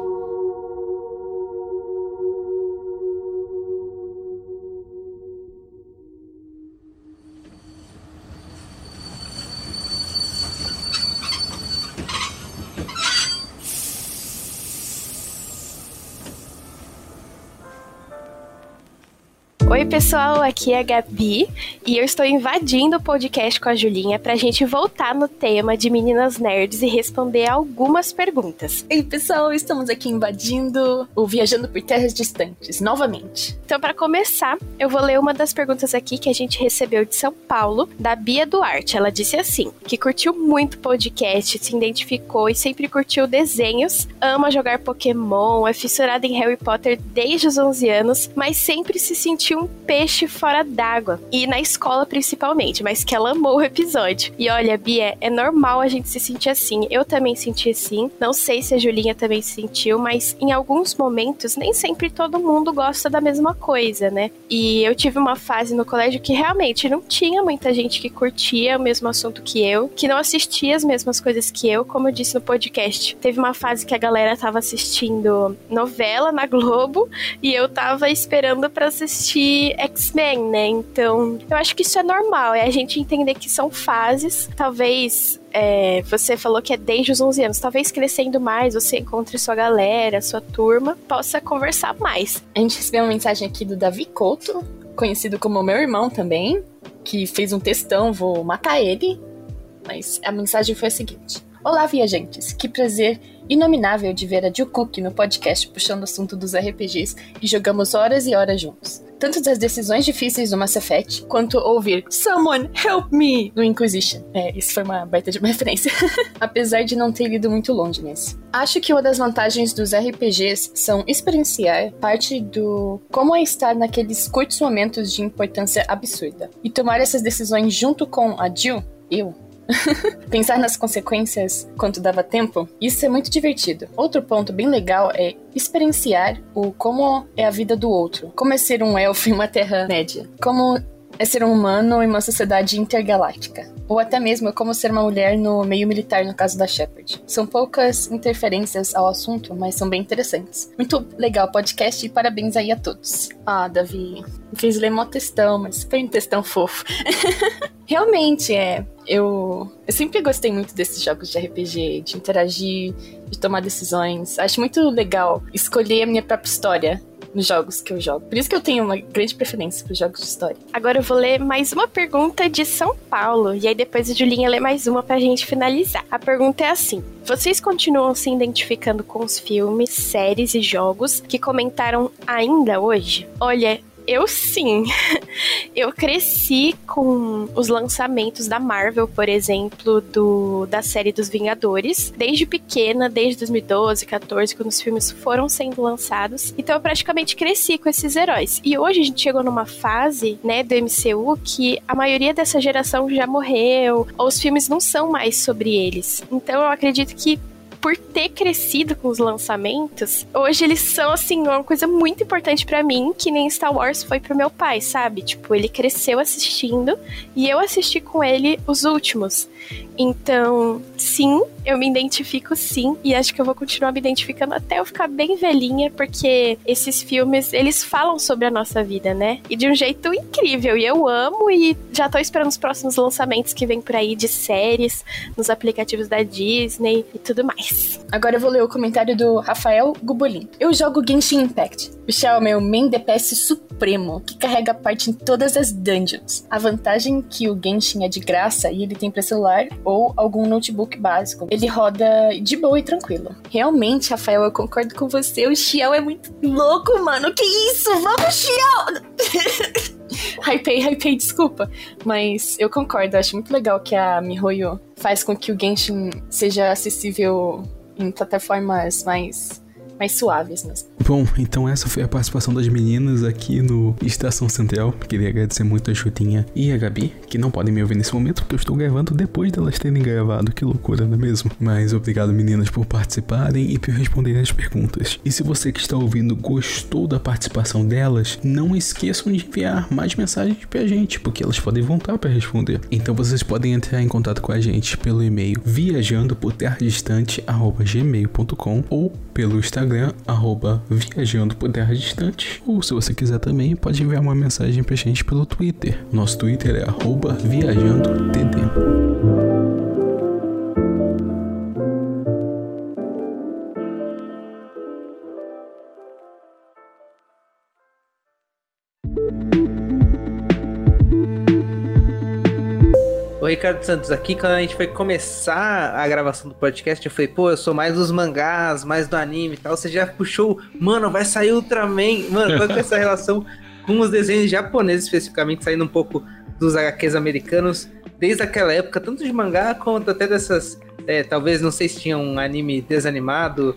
Oi, pessoal, aqui é a Gabi e eu estou invadindo o podcast com a Julinha para a gente voltar no tema de meninas nerds e responder algumas perguntas. Ei, pessoal, estamos aqui invadindo o Viajando por Terras Distantes novamente. Então, para começar, eu vou ler uma das perguntas aqui que a gente recebeu de São Paulo, da Bia Duarte. Ela disse assim: que curtiu muito o podcast, se identificou e sempre curtiu desenhos, ama jogar Pokémon, é fissurada em Harry Potter desde os 11 anos, mas sempre se sentiu um peixe fora d'água. E na escola principalmente, mas que ela amou o episódio. E olha, Bia, é normal a gente se sentir assim. Eu também senti assim. Não sei se a Julinha também se sentiu, mas em alguns momentos nem sempre todo mundo gosta da mesma coisa, né? E eu tive uma fase no colégio que realmente não tinha muita gente que curtia o mesmo assunto que eu, que não assistia as mesmas coisas que eu, como eu disse no podcast. Teve uma fase que a galera tava assistindo novela na Globo e eu tava esperando para assistir X-Men, né? Então, eu acho que isso é normal, é a gente entender que são fases. Talvez é, você falou que é desde os 11 anos. Talvez crescendo mais, você encontre sua galera, sua turma, possa conversar mais. A gente recebeu uma mensagem aqui do Davi Couto, conhecido como meu irmão também, que fez um textão, vou matar ele. Mas a mensagem foi a seguinte: Olá, viajantes! Que prazer inominável de ver a Jill Cook no podcast puxando o assunto dos RPGs e jogamos horas e horas juntos. Tanto das decisões difíceis do Mass Effect, quanto ouvir Someone Help Me no Inquisition. É, isso foi uma baita de uma referência. Apesar de não ter ido muito longe nesse. Acho que uma das vantagens dos RPGs são experienciar parte do como é estar naqueles curtos momentos de importância absurda. E tomar essas decisões junto com a Jill, eu, pensar nas consequências quanto dava tempo, isso é muito divertido. Outro ponto bem legal é experienciar o como é a vida do outro, como é ser um elfo em uma terra-média, como é ser um humano em uma sociedade intergaláctica. Ou até mesmo como ser uma mulher no meio militar, no caso da Shepard. São poucas interferências ao assunto, mas são bem interessantes. Muito legal o podcast e parabéns aí a todos. Ah, Davi, me fez ler mó textão, mas foi um textão fofo. Realmente, é. Eu, eu sempre gostei muito desses jogos de RPG, de interagir, de tomar decisões. Acho muito legal escolher a minha própria história nos jogos que eu jogo. Por isso que eu tenho uma grande preferência para jogos de história. Agora eu vou ler mais uma pergunta de São Paulo. E aí depois a Julinha lê mais uma pra gente finalizar. A pergunta é assim: Vocês continuam se identificando com os filmes, séries e jogos que comentaram ainda hoje? Olha, eu sim. Eu cresci com os lançamentos da Marvel, por exemplo, do, da série dos Vingadores, desde pequena, desde 2012, 14, quando os filmes foram sendo lançados. Então eu praticamente cresci com esses heróis. E hoje a gente chegou numa fase, né, do MCU que a maioria dessa geração já morreu, ou os filmes não são mais sobre eles. Então eu acredito que por ter crescido com os lançamentos, hoje eles são, assim, uma coisa muito importante para mim, que nem Star Wars foi pro meu pai, sabe? Tipo, ele cresceu assistindo e eu assisti com ele os últimos. Então, sim, eu me identifico sim e acho que eu vou continuar me identificando até eu ficar bem velhinha, porque esses filmes, eles falam sobre a nossa vida, né? E de um jeito incrível. E eu amo e já tô esperando os próximos lançamentos que vem por aí de séries, nos aplicativos da Disney e tudo mais. Agora eu vou ler o comentário do Rafael Gubolin. Eu jogo Genshin Impact. O Shao é meu main DPS supremo, que carrega parte em todas as dungeons. A vantagem é que o Genshin é de graça e ele tem pra celular ou algum notebook básico. Ele roda de boa e tranquilo. Realmente, Rafael, eu concordo com você. O Xiao é muito louco, mano. Que isso? Vamos, Xiao! hypei, hypei, desculpa. Mas eu concordo. Acho muito legal que a MiHoYo faz com que o Genshin seja acessível em plataformas mais mais suaves mesmo. Bom, então essa foi a participação das meninas aqui no Estação Central. Queria agradecer muito a Chutinha e a Gabi, que não podem me ouvir nesse momento porque eu estou gravando depois delas terem gravado. Que loucura, não é mesmo? Mas obrigado, meninas, por participarem e por responderem as perguntas. E se você que está ouvindo gostou da participação delas, não esqueçam de enviar mais mensagens pra gente, porque elas podem voltar para responder. Então vocês podem entrar em contato com a gente pelo e-mail viajando por ou pelo Instagram, arroba viajando por. Ou se você quiser também, pode enviar uma mensagem pra gente pelo Twitter. Nosso Twitter é arroba viajandotd. Ricardo Santos, aqui quando a gente foi começar a gravação do podcast, eu falei, pô, eu sou mais dos mangás, mais do anime e tal. Você já puxou, mano, vai sair Ultraman. Mano, qual que é essa relação com os desenhos japoneses, especificamente, saindo um pouco dos HQs americanos, desde aquela época, tanto de mangá quanto até dessas é, talvez, não sei se tinha um anime desanimado.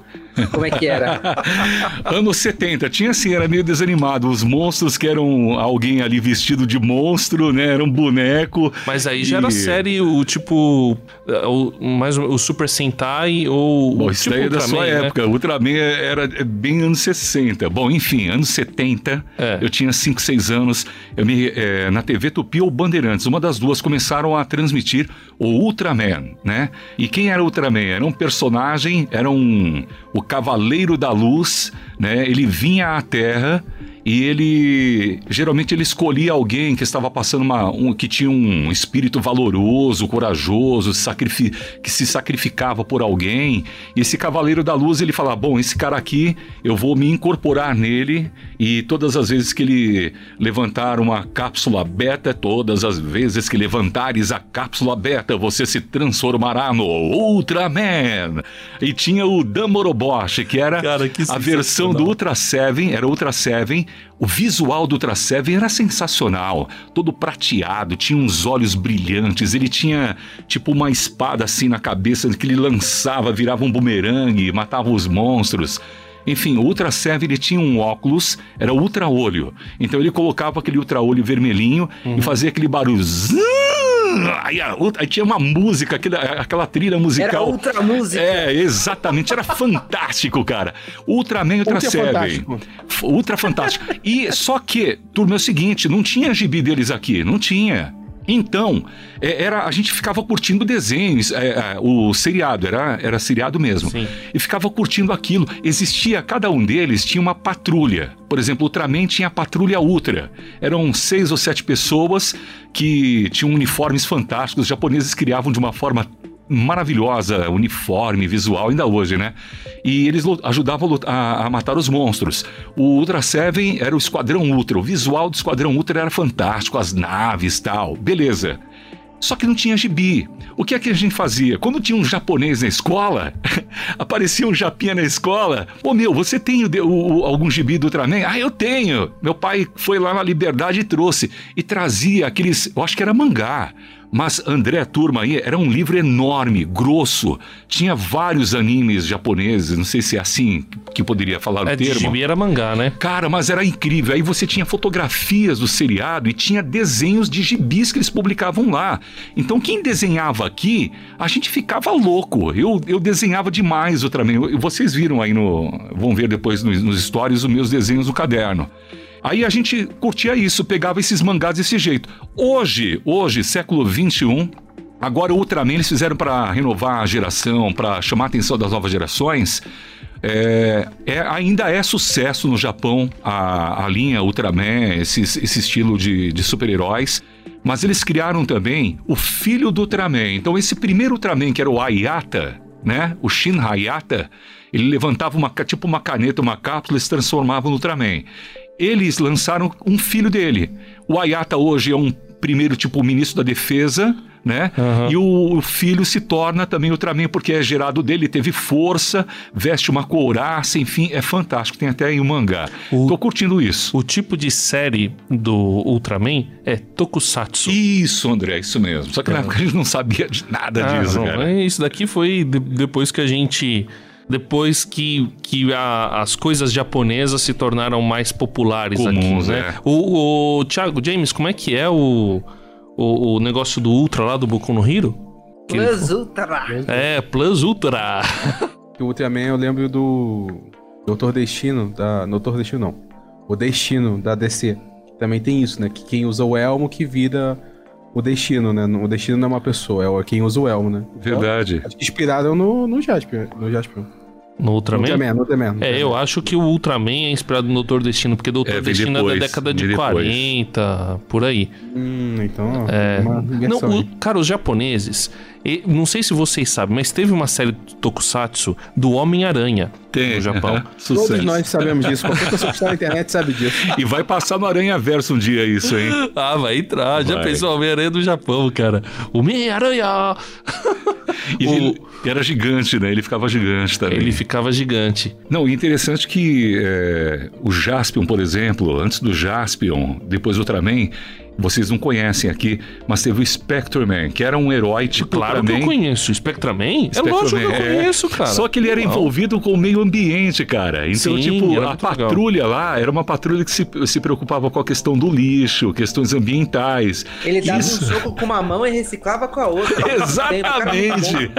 Como é que era? Anos 70, tinha assim, era meio desanimado. Os monstros que eram alguém ali vestido de monstro, né? Era um boneco. Mas aí e... já era série, o tipo. O, mais o Super Sentai ou. Bom, isso tipo daí é da sua né? época. Ultraman era bem anos 60. Bom, enfim, anos 70. É. Eu tinha 5, 6 anos. Eu me, é, na TV Tupi ou Bandeirantes, uma das duas começaram a transmitir o Ultraman, né? E quem era o Ultraman? Era um personagem, era um o Cavaleiro da Luz, né? Ele vinha à Terra e ele geralmente ele escolhia alguém que estava passando uma um, que tinha um espírito valoroso, corajoso, sacrifi, que se sacrificava por alguém. E esse cavaleiro da luz ele fala: bom, esse cara aqui eu vou me incorporar nele e todas as vezes que ele levantar uma cápsula beta, todas as vezes que levantares a cápsula beta, você se transformará no Ultraman. E tinha o Damorobosh, que era cara, que a versão do Ultra Seven, era Ultra Seven o visual do Ultra Seven era sensacional, todo prateado, tinha uns olhos brilhantes, ele tinha tipo uma espada assim na cabeça que ele lançava, virava um bumerangue, matava os monstros. Enfim, o Ultra Seven ele tinha um óculos, era ultra olho. Então ele colocava aquele ultra olho vermelhinho e fazia aquele barulho. Zzzz! Aí, aí tinha uma música, aquela, aquela trilha Era musical. ultra música. É, exatamente. Era fantástico, cara. Ultraman e Ultra Ultra Seven. fantástico. Ultra fantástico. E só que, turma, é o seguinte, não tinha gibi deles aqui, não tinha. Então, é, era, a gente ficava curtindo desenhos, é, é, o seriado, era, era seriado mesmo. Sim. E ficava curtindo aquilo. Existia, cada um deles tinha uma patrulha. Por exemplo, Ultraman tinha a patrulha Ultra. Eram seis ou sete pessoas que tinham uniformes fantásticos. Os japoneses criavam de uma forma maravilhosa, uniforme, visual, ainda hoje, né? E eles ajudavam a a, matar os monstros. O Ultra Seven era o Esquadrão Ultra. O visual do Esquadrão Ultra era fantástico, as naves tal. Beleza. Só que não tinha gibi. O que é que a gente fazia? Quando tinha um japonês na escola, aparecia um japinha na escola. Pô, meu, você tem o- o- algum gibi do Ultraman? Ah, eu tenho. Meu pai foi lá na Liberdade e trouxe. E trazia aqueles. Eu acho que era mangá. Mas André Turma aí era um livro enorme, grosso. Tinha vários animes japoneses. Não sei se é assim que poderia falar o É, de termo. gibi era mangá, né? Cara, mas era incrível. Aí você tinha fotografias do seriado e tinha desenhos de gibis que eles publicavam lá. Então quem desenhava aqui, a gente ficava louco. Eu, eu desenhava demais Ultraman. Vocês viram aí no. Vão ver depois nos, nos stories os meus desenhos no caderno. Aí a gente curtia isso, pegava esses mangás desse jeito. Hoje, hoje, século XXI, agora o Ultraman eles fizeram para renovar a geração, para chamar a atenção das novas gerações. É, é- ainda é sucesso no Japão a, a linha Ultraman, esses- esse estilo de, de super-heróis. Mas eles criaram também o filho do Ultraman. Então, esse primeiro Ultraman, que era o Ayata, né? O Shin Hayata, ele levantava uma, tipo uma caneta, uma cápsula e se transformava no Ultraman. Eles lançaram um filho dele. O Ayata hoje é um primeiro tipo ministro da defesa, né? Aham. E o, o filho se torna também Ultraman porque é gerado dele, teve força, veste uma couraça, enfim, é fantástico. Tem até em um mangá. O- Tô curtindo isso. O tipo de série do Ultraman é Tokusatsu. Isso, André, isso mesmo. Só que na época a gente não sabia de nada Ah, disso, não, cara. é, Isso daqui foi de- depois que a gente. Depois que, que a- as coisas japonesas se tornaram mais populares Comuns, aqui, né? é. O, o Thiago James, como é que é o, o, o negócio do Ultra lá do Boku no Hero? Que- Plus Ultra. É, Plus Ultra. O Ultraman eu lembro do Doutor Destino, da. Doutor Destino não. O Destino da DC. Também tem isso, né? Que quem usa o elmo que vira o destino, né? O destino não é uma pessoa, é quem usa o elmo, né? Verdade. Que inspiraram no, no Jasper. No Jasper. No Ultraman? Ultraman, no Ultraman. no É, Ultraman. eu acho que o Ultraman é inspirado no Doutor Destino, porque Doutor É, Destino é depois, da década de depois. 40, por aí. Hum, então, É. uma Não, o- cara, os japoneses, e- não sei se vocês sabem, mas teve uma série de Tokusatsu do Homem-Aranha Tem. no Japão. sucesso. Todos nós sabemos disso. Qualquer pessoa que está na internet sabe disso. E vai passar no Aranha Verso um dia isso, hein? Ah, vai entrar. Já Vai. pensou Homem-Aranha do Japão, cara? Homem-Aranha! E O- ele era gigante, né? Ele ficava gigante também. Ele ficava gigante. Não, e interessante que é, o Jaspion, por exemplo, antes do Jaspion, depois do Ultraman, vocês não conhecem aqui, mas teve o Spectreman, que era um herói tipo Claro que eu conheço. Spectraman? É lógico que eu Spectreman, é. conheço, cara. Só que ele era Não. envolvido com o meio ambiente, cara. Então, Sim, tipo, a muito legal. patrulha lá era uma patrulha que se, se preocupava com a questão do lixo, questões ambientais. Ele dava Isso. um soco com uma mão e reciclava com a outra. Exatamente!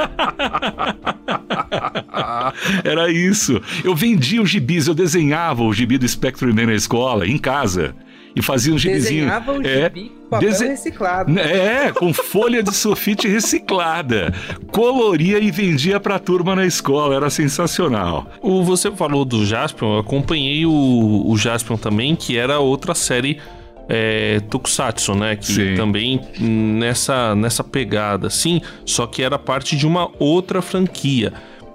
Era isso. Eu vendia os gibis, eu desenhava o gibi do Spectreman na escola, em casa. E fazia um gibizinho. Desenhava o é, gibi com papel dese- reciclado. É, com folha de sulfite reciclada. Coloria e vendia pra turma na escola. Era sensacional. O, você falou do Jaspion, eu acompanhei o, o Jaspion também, que era outra série é, Tokusatsu, né? Que Sim. também nessa, nessa pegada, sim, só que era parte de uma outra franquia.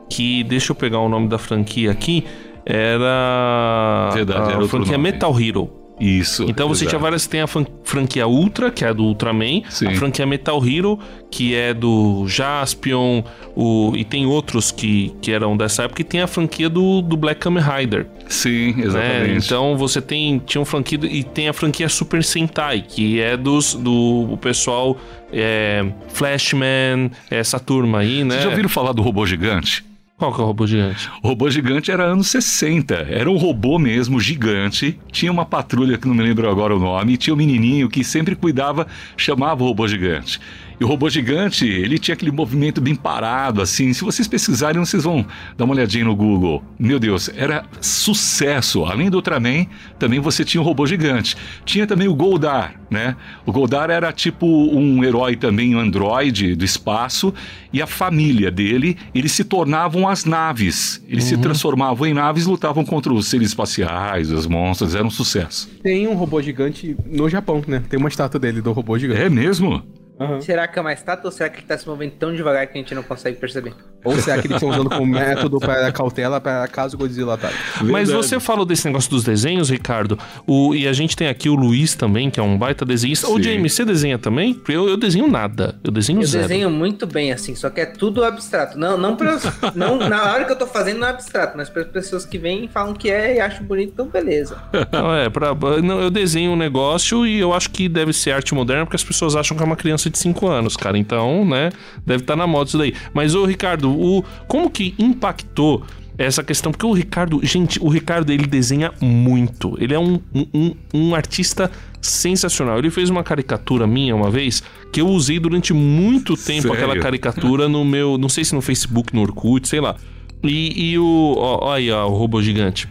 Que, deixa eu pegar o nome da franquia aqui, era Verdade, a era outro franquia nome. Metal Hero. Isso. Então você tinha exato. várias. Tem a fran- franquia Ultra, que é do Ultraman. Sim. A franquia Metal Hero, que é do Jaspion. O, e tem outros que, que eram dessa época. E tem a franquia do, do Black Kamen Rider. Sim, né? exatamente. Então você tem. Tinha um franquia. E tem a franquia Super Sentai, que é dos, do o pessoal. É, Flashman, essa turma aí, né? Vocês já ouviram falar do robô gigante? Qual que é o robô gigante? O robô gigante era anos 60. Era um robô mesmo, gigante. Tinha uma patrulha, que não me lembro agora o nome, e tinha um menininho que sempre cuidava, chamava o robô gigante. E o robô gigante, ele tinha aquele movimento bem parado, assim. Se vocês pesquisarem, vocês vão dar uma olhadinha no Google. Meu Deus, era sucesso. Além do Ultraman, também você tinha o robô gigante. Tinha também o Goldar, né? O Goldar era tipo um herói também, um androide do espaço. E a família dele, eles se tornavam as naves. Eles se transformavam em naves e lutavam contra os seres espaciais, os monstros. Era um sucesso. Tem um robô gigante no Japão, né? Tem uma estátua dele do robô gigante. É mesmo? Aham. Será que é uma estátua ou será que ele tá se movendo tão devagar que a gente não consegue perceber? Ou será que eles estão usando como método para cautela para caso o Godzilla ataque? Mas você falou desse negócio dos desenhos, Ricardo, o, e a gente tem aqui o Luiz também, que é um baita desenhista. Ô, Sim. James, você desenha também? Porque Eu, eu desenho nada. Eu desenho Eu zero. desenho muito bem, assim, só que é tudo abstrato. Não, não, pra, não na hora que eu tô fazendo não é abstrato, mas para as pessoas que vêm e falam que é e acham bonito, então beleza. Não, é, pra, não, eu desenho um negócio e eu acho que deve ser arte moderna porque as pessoas acham que é uma criança de 5 anos, cara. Então, né, deve estar na moda isso daí. Mas, ô, Ricardo, o, como que impactou essa questão? Porque o Ricardo, gente, o Ricardo, ele desenha muito. Ele é um, um, um- artista sensacional. Ele fez uma caricatura minha uma vez que eu usei durante muito tempo Sério? aquela caricatura no meu, não sei se no Facebook, no Orkut, sei lá. E, e o, ó, ó aí, ó, o robô gigante.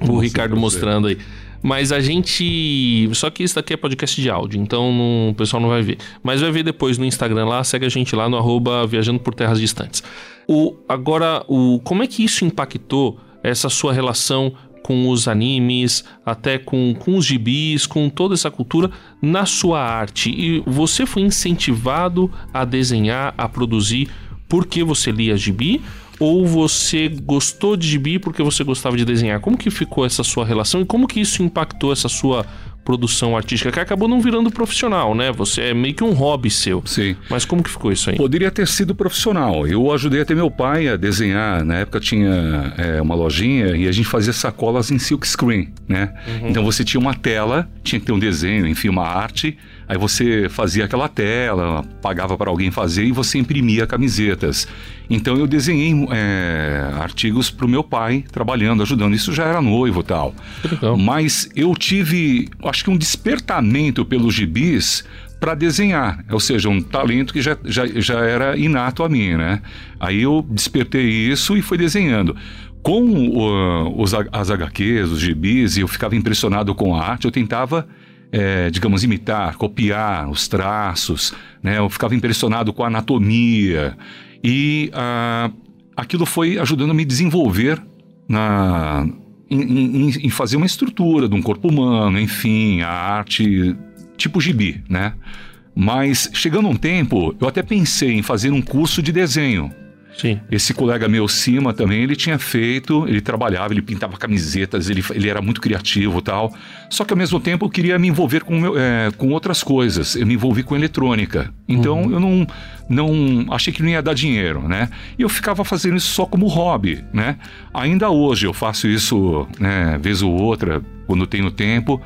O Nossa, Ricardo mostrando aí. Mas a gente. Só que isso daqui é podcast de áudio, então não- o pessoal não vai ver. Mas vai ver depois no Instagram lá, segue a gente lá no arroba Viajando por Terras Distantes. O, agora, o, como é que isso impactou essa sua relação com os animes, até com, com os gibis, com toda essa cultura na sua arte? E você foi incentivado a desenhar, a produzir porque você lia gibi? Ou você gostou de gibi porque você gostava de desenhar? Como que ficou essa sua relação e como que isso impactou essa sua produção artística que acabou não virando profissional, né? Você é meio que um hobby seu. Sim. Mas como que ficou isso aí? Poderia ter sido profissional. Eu ajudei até meu pai a desenhar. Na época tinha é, uma lojinha e a gente fazia sacolas em silk screen, né? Então você tinha uma tela, tinha que ter um desenho, enfim, uma arte. Aí você fazia aquela tela, pagava para alguém fazer e você imprimia camisetas. Então eu desenhei é, artigos para o meu pai trabalhando, ajudando. Isso já era noivo tal. Legal. Mas eu tive, acho que um despertamento pelos gibis para desenhar, ou seja, um talento que já, já, já era inato a mim, né? Aí eu despertei isso e fui desenhando. Com uh, os, as HQs, os gibis, e eu ficava impressionado com a arte, eu tentava, eh, digamos, imitar, copiar os traços, né? Eu ficava impressionado com a anatomia. E ah, aquilo foi ajudando a me desenvolver na, em, em- em fazer uma estrutura de um corpo humano, enfim, a arte tipo gibi, né? Mas chegando um tempo, eu até pensei em fazer um curso de desenho. Sim. Esse colega meu, Cima, também, ele tinha feito, ele trabalhava, ele pintava camisetas, ele, ele era muito criativo tal. Só que ao mesmo tempo eu queria me envolver com, meu- é, com outras coisas. Eu me envolvi com eletrônica. Então eu não, não achei que não ia dar dinheiro, né? E eu ficava fazendo isso só como hobby, né? Ainda hoje eu faço isso, né, vez ou outra, quando tenho tempo.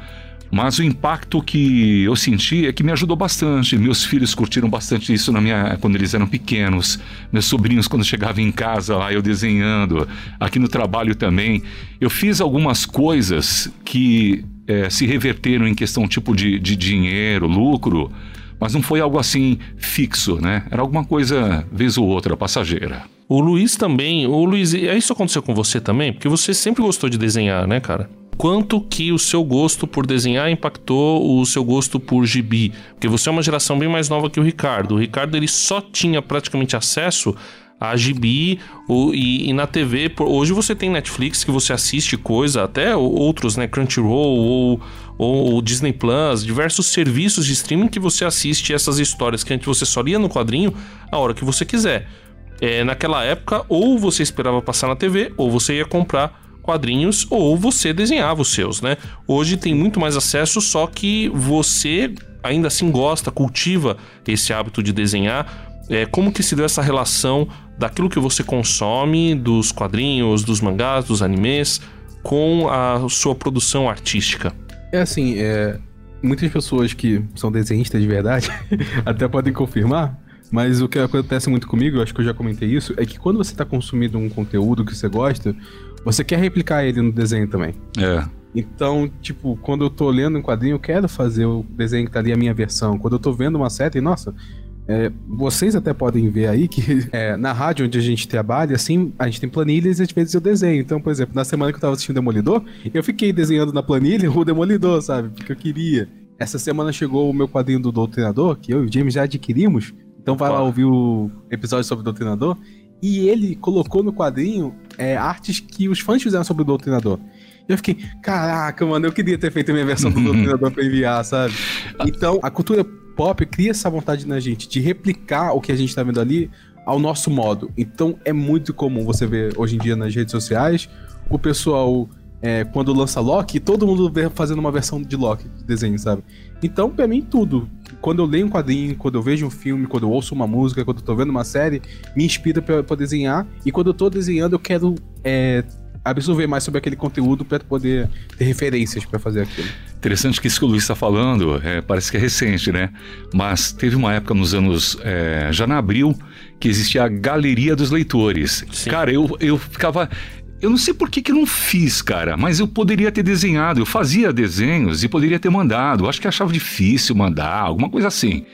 Mas o impacto que eu senti é que me ajudou bastante. Meus filhos curtiram bastante isso na minha, quando eles eram pequenos. Meus sobrinhos, quando chegavam em casa lá, eu desenhando. Aqui no trabalho também. Eu fiz algumas coisas que eh, se reverteram em questão tipo de, de dinheiro, lucro. Mas não foi algo assim fixo, né? Era alguma coisa, vez ou outra, passageira. O Luiz também. O Luiz, e isso aconteceu com você também? Porque você sempre gostou de desenhar, né, cara? Quanto que o seu gosto por desenhar impactou o seu gosto por gibi? Porque você é uma geração bem mais nova que o Ricardo. O Ricardo ele só tinha praticamente acesso a gibi o- e, e na TV. por- Hoje você tem Netflix que você assiste coisa, até outros, né? Crunchyroll ou, ou Disney Plus, diversos serviços de streaming que você assiste essas histórias que antes você só lia no quadrinho a hora que você quiser. É, naquela época, ou você esperava passar na TV, ou você ia comprar quadrinhos, ou você desenhava os seus, né? Hoje tem muito mais acesso, só que você ainda assim gosta, cultiva esse hábito de desenhar. É, como que se deu essa relação daquilo que você consome, dos quadrinhos, dos mangás, dos animes, com a sua produção artística? É assim, é, muitas pessoas que são desenhistas de verdade até podem confirmar. Mas o que acontece muito comigo, eu acho que eu já comentei isso, é que quando você tá consumindo um conteúdo que você gosta, você quer replicar ele no desenho também. É. Então, tipo, quando eu tô lendo um quadrinho, eu quero fazer o desenho que tá ali a minha versão. Quando eu tô vendo uma série, nossa, é, vocês até podem ver aí que é, na rádio onde a gente trabalha, assim, a gente tem planilhas e às vezes eu desenho. Então, por exemplo, na semana que eu tava assistindo Demolidor, eu fiquei desenhando na planilha o Demolidor, sabe? Porque eu queria. Essa semana chegou o meu quadrinho do Doutrinador, que eu e o James já adquirimos. Então vai lá ouvir o episódio sobre o Doutrinador. E ele colocou no quadrinho é, artes que os fãs fizeram sobre o Doutrinador. E eu fiquei, caraca, mano, eu queria ter feito a minha versão do Doutrinador pra enviar, sabe? Então, a cultura pop cria essa vontade na gente de replicar o que a gente tá vendo ali ao nosso modo. Então, é muito comum você ver hoje em dia nas redes sociais o pessoal, é, quando lança Loki, todo mundo vê fazendo uma versão de Loki, de desenho, sabe? Então, pra mim, tudo. Quando eu leio um quadrinho, quando eu vejo um filme, quando eu ouço uma música, quando eu tô vendo uma série, me inspira pra, pra desenhar. E quando eu tô desenhando, eu quero é, absorver mais sobre aquele conteúdo para poder ter referências para fazer aquilo. Interessante que isso que o Luiz está falando, é, parece que é recente, né? Mas teve uma época nos anos. É, já na abril, que existia a Galeria dos Leitores. Sim. Cara, eu, eu ficava. Eu não sei por que, que eu não fiz, cara, mas eu poderia ter desenhado. Eu fazia desenhos e poderia ter mandado. Eu acho que achava difícil mandar, alguma coisa assim.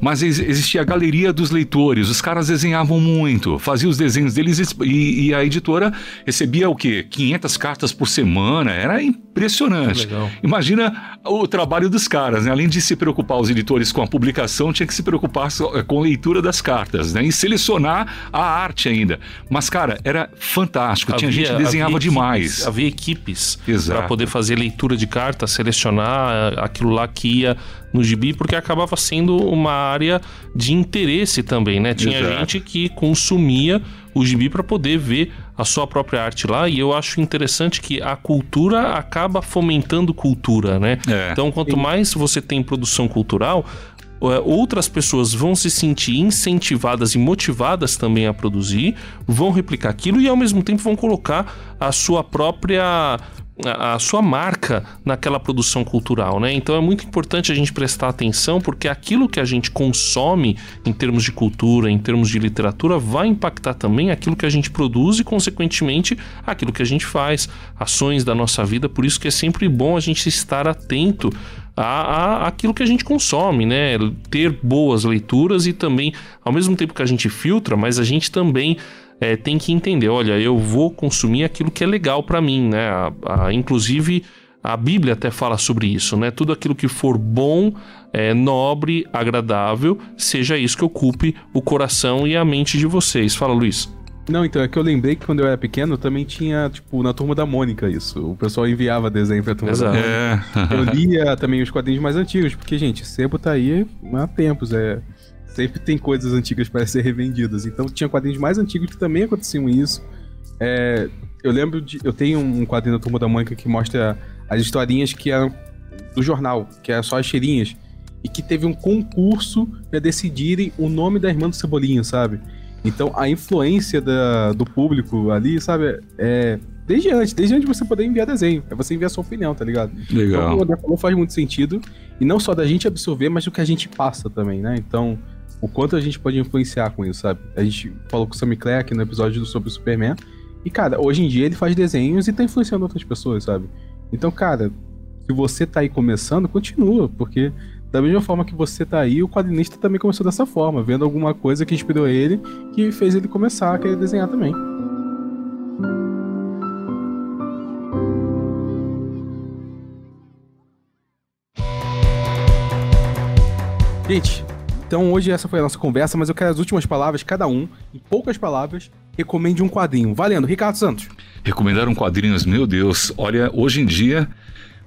Mas ex- existia a galeria dos leitores, os caras desenhavam muito, faziam os desenhos deles e, e a editora recebia o quê? 500 cartas por semana, era impressionante. Imagina o trabalho dos caras, né? Além de se preocupar os editores com a publicação, tinha que se preocupar eh, com a leitura das cartas, né? E selecionar a arte ainda. Mas, cara, era fantástico, tinha gente que desenhava havia demais. Equipes, havia equipes para poder fazer leitura de cartas, selecionar eh, aquilo lá que ia no gibi, porque acabava sendo uma área de interesse também, né? Tinha Exato. gente que consumia o gibi para poder ver a sua própria arte lá, e eu acho interessante que a cultura acaba fomentando cultura, né? É. Então, quanto mais você tem produção cultural, é, outras pessoas vão se sentir incentivadas e motivadas também a produzir, vão replicar aquilo e ao mesmo tempo vão colocar a sua própria a sua marca naquela produção cultural, né? Então é muito importante a gente prestar atenção porque aquilo que a gente consome em termos de cultura, em termos de literatura, vai impactar também aquilo que a gente produz e, consequentemente, aquilo que a gente faz, ações da nossa vida. Por isso que é sempre bom a gente estar atento a, a- aquilo que a gente consome, né? Ter boas leituras e também, ao mesmo tempo que a gente filtra, mas a gente também é, tem que entender, olha, eu vou consumir aquilo que é legal para mim, né? A- a- inclusive a Bíblia até fala sobre isso, né? Tudo aquilo que for bom, é, nobre, agradável, seja isso que ocupe o coração e a mente de vocês. Fala, Luiz. Não, então é que eu lembrei que quando eu era pequeno também tinha, tipo, na turma da Mônica isso. O pessoal enviava desenho pra turma Exato. da Mônica. É. Eu lia também os quadrinhos mais antigos, porque, gente, sebo tá aí há tempos, é. Sempre tem coisas antigas para ser revendidas. Então tinha quadrinhos mais antigos que também aconteciam isso. É, eu lembro de. Eu tenho um quadrinho da Turma da Mônica que mostra as historinhas que eram do jornal, que eram só as cheirinhas. E que teve um concurso para decidirem o nome da irmã do Cebolinha, sabe? Então a influência da- do público ali, sabe? É. Desde antes, desde antes você poder enviar desenho. É você enviar sua opinião, tá ligado? Então, o que o Legal. André falou faz muito sentido. E não só da gente absorver, mas do que a gente passa também, né? Então, o quanto a gente pode influenciar com isso, sabe? A gente falou com o Sam Clare no episódio sobre o Superman. E, cara, hoje em dia ele faz desenhos e tá influenciando outras pessoas, sabe? Então, cara, se você tá aí começando, continua, porque da mesma forma que você tá aí, o quadrinista também começou dessa forma, vendo alguma coisa que inspirou ele, que fez ele começar a querer desenhar também. Gente, então hoje essa foi a nossa conversa, mas eu quero as últimas palavras, cada um, em poucas palavras, recomende um quadrinho. Valendo, Ricardo Santos. Recomendaram quadrinhos, meu Deus. Olha, hoje em dia,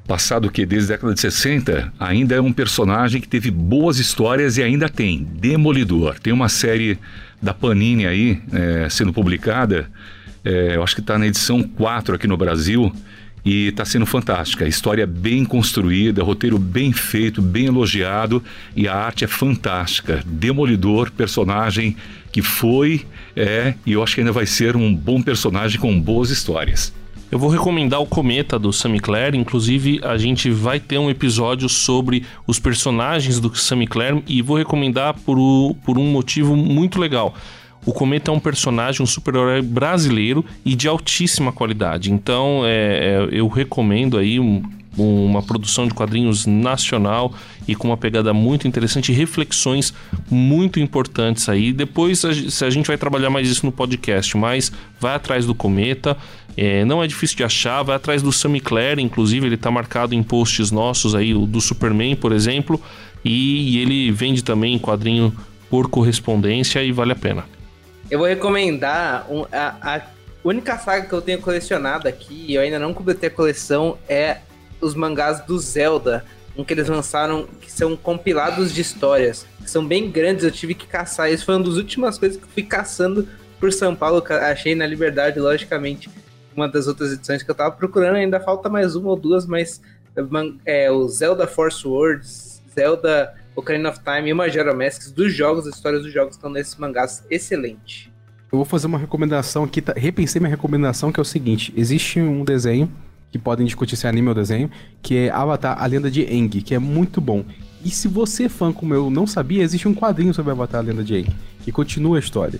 passado que? Desde a década de 60, ainda é um personagem que teve boas histórias e ainda tem. Demolidor. Tem uma série da Panini aí, é, sendo publicada, é, eu acho que está na edição 4 aqui no Brasil, e está sendo fantástica. História bem construída, roteiro bem feito, bem elogiado, e a arte é fantástica. Demolidor, personagem que foi, é, e eu acho que ainda vai ser um bom personagem com boas histórias. Eu vou recomendar o Cometa do Sammy Clare. Inclusive, a gente vai ter um episódio sobre os personagens do Sammy Clare e vou recomendar por, por um motivo muito legal. O Cometa é um personagem, um super-herói brasileiro e de altíssima qualidade. Então, é, é, eu recomendo aí um, uma produção de quadrinhos nacional e com uma pegada muito interessante, reflexões muito importantes aí. Depois, a gente vai trabalhar mais isso no podcast, mas vai atrás do Cometa. É, não é difícil de achar, vai atrás do Sammy Clare, inclusive ele está marcado em posts nossos aí, do Superman, por exemplo, e, e ele vende também quadrinho por correspondência e vale a pena. Eu vou recomendar um, a, a, única saga que eu tenho colecionado aqui, e eu ainda não completei a coleção, é os mangás do Zelda. Um que eles lançaram que são compilados de histórias. Que são bem grandes, eu tive que caçar. Isso foi uma das últimas coisas que eu fui caçando por São Paulo. Achei na Liberdade, logicamente, uma das outras edições que eu tava procurando. Ainda falta mais uma ou duas, mas é, o Zelda Force Words, Zelda Ocarina of Time e Majora Masks dos jogos, as histórias dos jogos estão nesses mangás excelente. Eu vou fazer uma recomendação aqui, tá, repensei minha recomendação, que é o seguinte: existe um desenho que podem discutir se é anime ou desenho, que é Avatar, a lenda de Aang, que é muito bom. E se você, fã como eu, não sabia, existe um quadrinho sobre Avatar, a lenda de Aang, que continua a história.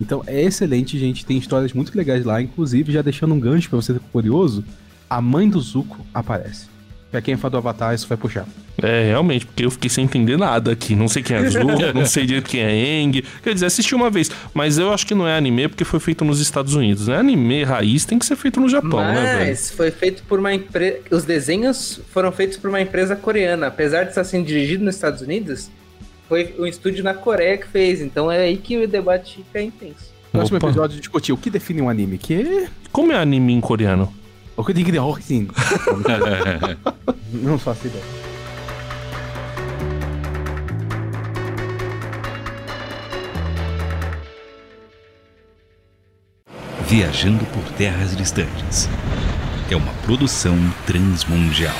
Então é excelente, gente, tem histórias muito legais lá, inclusive, já deixando um gancho para você ficar curioso, a mãe do Zuko aparece. Pra quem é fã do Avatar, isso vai puxar. É, realmente, porque eu fiquei sem entender nada aqui. Não sei quem é Zuko, não sei direito quem é Eng. Quer dizer, assisti uma vez, mas eu acho que não é anime porque foi feito nos Estados Unidos, né? Anime raiz tem que ser feito no Japão, mas né, velho? Mas foi feito por uma empresa. Os desenhos foram feitos por uma empresa coreana. Apesar de estar sendo dirigido nos Estados Unidos, foi um estúdio na Coreia que fez. Então é aí que o debate fica intenso. No próximo episódio discutir o que define um anime, que. Como é anime em coreano? O que diga de Não faço ideia. Viajando por terras distantes. É uma produção transmundial.